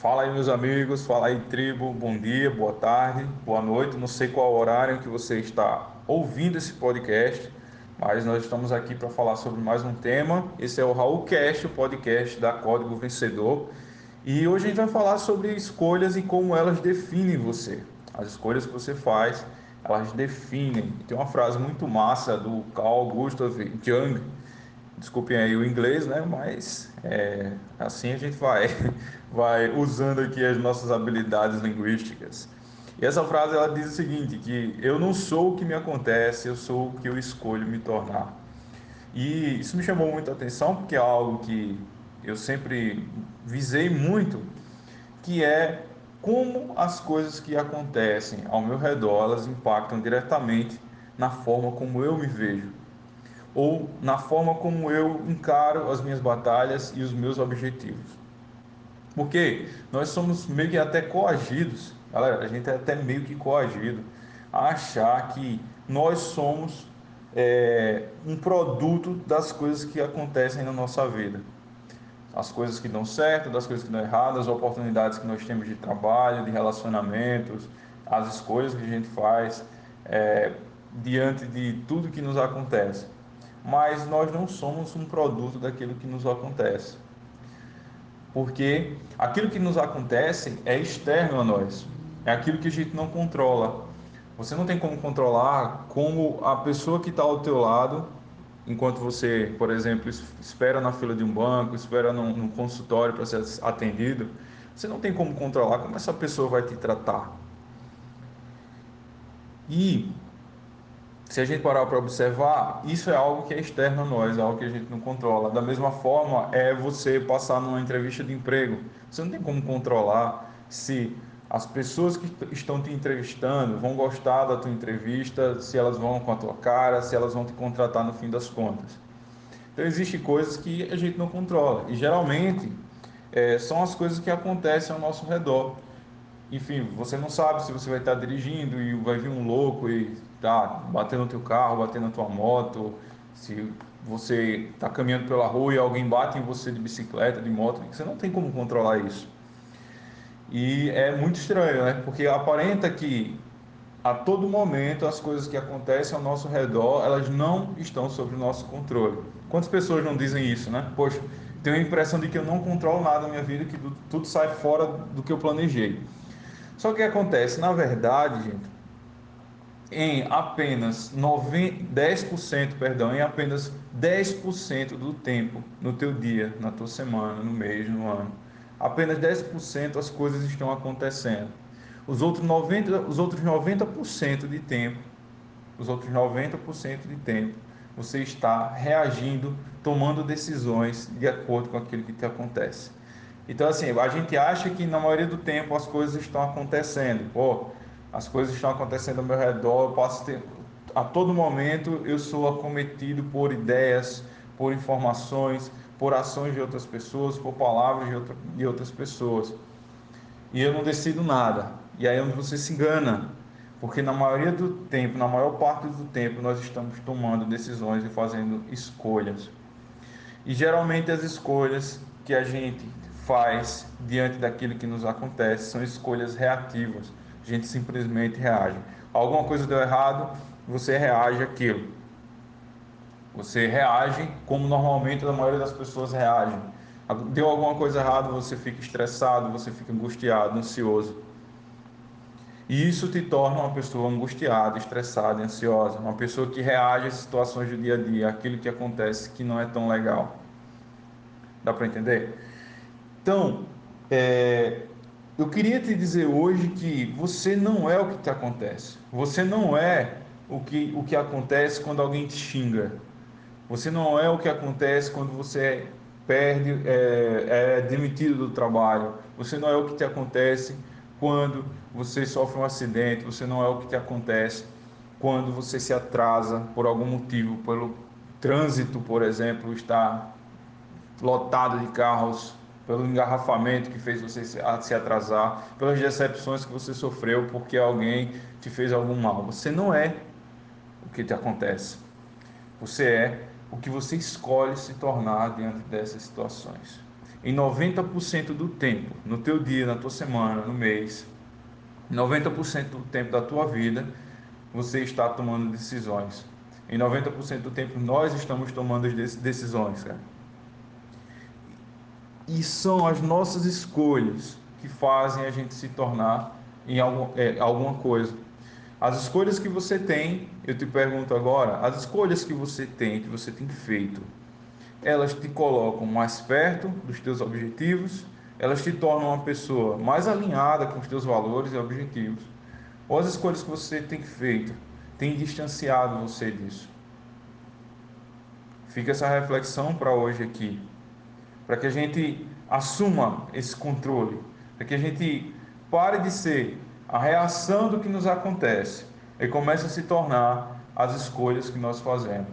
Fala aí, meus amigos, fala aí, tribo, bom dia, boa tarde, boa noite. Não sei qual horário que você está ouvindo esse podcast, mas nós estamos aqui para falar sobre mais um tema. Esse é o Raul Cast, o podcast da Código Vencedor. E hoje a gente vai falar sobre escolhas e como elas definem você. As escolhas que você faz, elas definem. Tem uma frase muito massa do Carl Gustav Jung, desculpem aí o inglês, né? Mas é, assim a gente vai, vai usando aqui as nossas habilidades linguísticas. E essa frase ela diz o seguinte, que eu não sou o que me acontece, eu sou o que eu escolho me tornar. E isso me chamou muita atenção porque é algo que eu sempre visei muito, que é como as coisas que acontecem ao meu redor, elas impactam diretamente na forma como eu me vejo ou na forma como eu encaro as minhas batalhas e os meus objetivos. Porque nós somos meio que até coagidos, galera, a gente é até meio que coagido a achar que nós somos é, um produto das coisas que acontecem na nossa vida. As coisas que dão certo, das coisas que dão errado, as oportunidades que nós temos de trabalho, de relacionamentos, as escolhas que a gente faz é, diante de tudo que nos acontece mas nós não somos um produto daquilo que nos acontece. Porque aquilo que nos acontece é externo a nós, é aquilo que a gente não controla. Você não tem como controlar como a pessoa que está ao teu lado, enquanto você, por exemplo, espera na fila de um banco, espera num, num consultório para ser atendido, você não tem como controlar como essa pessoa vai te tratar. E se a gente parar para observar, isso é algo que é externo a nós, é algo que a gente não controla. Da mesma forma, é você passar numa entrevista de emprego. Você não tem como controlar se as pessoas que estão te entrevistando vão gostar da tua entrevista, se elas vão com a tua cara, se elas vão te contratar no fim das contas. Então, existem coisas que a gente não controla. E geralmente é, são as coisas que acontecem ao nosso redor. Enfim, você não sabe se você vai estar dirigindo e vai vir um louco e tá bater no teu carro, bater na tua moto, se você está caminhando pela rua e alguém bate em você de bicicleta, de moto, você não tem como controlar isso. E é muito estranho, né? Porque aparenta que a todo momento as coisas que acontecem ao nosso redor, elas não estão sob o nosso controle. Quantas pessoas não dizem isso, né? Poxa, tenho a impressão de que eu não controlo nada na minha vida, que tudo sai fora do que eu planejei. Só que acontece, na verdade, gente, em apenas 10%, perdão, em apenas 10% do tempo no teu dia, na tua semana, no mês, no ano. Apenas 10% as coisas estão acontecendo. Os outros 90%, os outros 90% de tempo, os outros 90% de tempo, você está reagindo, tomando decisões de acordo com aquilo que te acontece. Então assim, a gente acha que na maioria do tempo as coisas estão acontecendo. Pô, as coisas estão acontecendo ao meu redor, eu posso ter, a todo momento eu sou acometido por ideias, por informações, por ações de outras pessoas, por palavras de, outra, de outras pessoas. E eu não decido nada. E aí é você se engana. Porque na maioria do tempo, na maior parte do tempo, nós estamos tomando decisões e fazendo escolhas. E geralmente as escolhas que a gente faz diante daquilo que nos acontece são escolhas reativas a gente simplesmente reage. Alguma coisa deu errado, você reage aquilo. Você reage como normalmente a maioria das pessoas reagem. Deu alguma coisa errada, você fica estressado, você fica angustiado, ansioso. E isso te torna uma pessoa angustiada, estressada, ansiosa, uma pessoa que reage às situações do dia a dia, aquilo que acontece que não é tão legal. Dá para entender? Então, é, eu queria te dizer hoje que você não é o que te acontece. Você não é o que, o que acontece quando alguém te xinga. Você não é o que acontece quando você perde, é, é demitido do trabalho. Você não é o que te acontece quando você sofre um acidente. Você não é o que te acontece quando você se atrasa por algum motivo, pelo trânsito, por exemplo, está lotado de carros pelo engarrafamento que fez você se atrasar, pelas decepções que você sofreu porque alguém te fez algum mal. Você não é o que te acontece. Você é o que você escolhe se tornar diante dessas situações. em 90% do tempo, no teu dia, na tua semana, no mês, 90% do tempo da tua vida, você está tomando decisões. Em 90% do tempo nós estamos tomando decisões, cara. E são as nossas escolhas que fazem a gente se tornar em algum, é, alguma coisa. As escolhas que você tem, eu te pergunto agora, as escolhas que você tem, que você tem feito, elas te colocam mais perto dos teus objetivos, elas te tornam uma pessoa mais alinhada com os teus valores e objetivos. Ou as escolhas que você tem feito têm distanciado você disso. Fica essa reflexão para hoje aqui, para que a gente assuma esse controle, para que a gente pare de ser a reação do que nos acontece e comece a se tornar as escolhas que nós fazemos.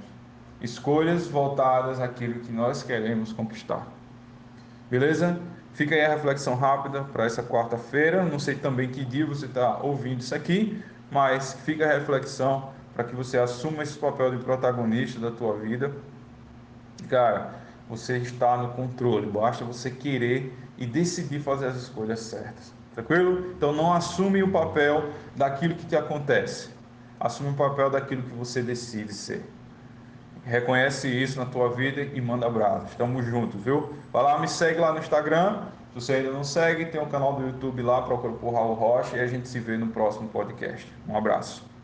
Escolhas voltadas àquilo que nós queremos conquistar. Beleza? Fica aí a reflexão rápida para essa quarta-feira. Não sei também que dia você está ouvindo isso aqui, mas fica a reflexão para que você assuma esse papel de protagonista da tua vida. Cara, você está no controle, basta você querer e decidir fazer as escolhas certas. Tranquilo? Então não assume o papel daquilo que te acontece. Assume o papel daquilo que você decide ser. Reconhece isso na tua vida e manda abraços. Tamo juntos, viu? Vai lá, me segue lá no Instagram. Se você ainda não segue, tem um canal do YouTube lá, procura por Raul Rocha e a gente se vê no próximo podcast. Um abraço.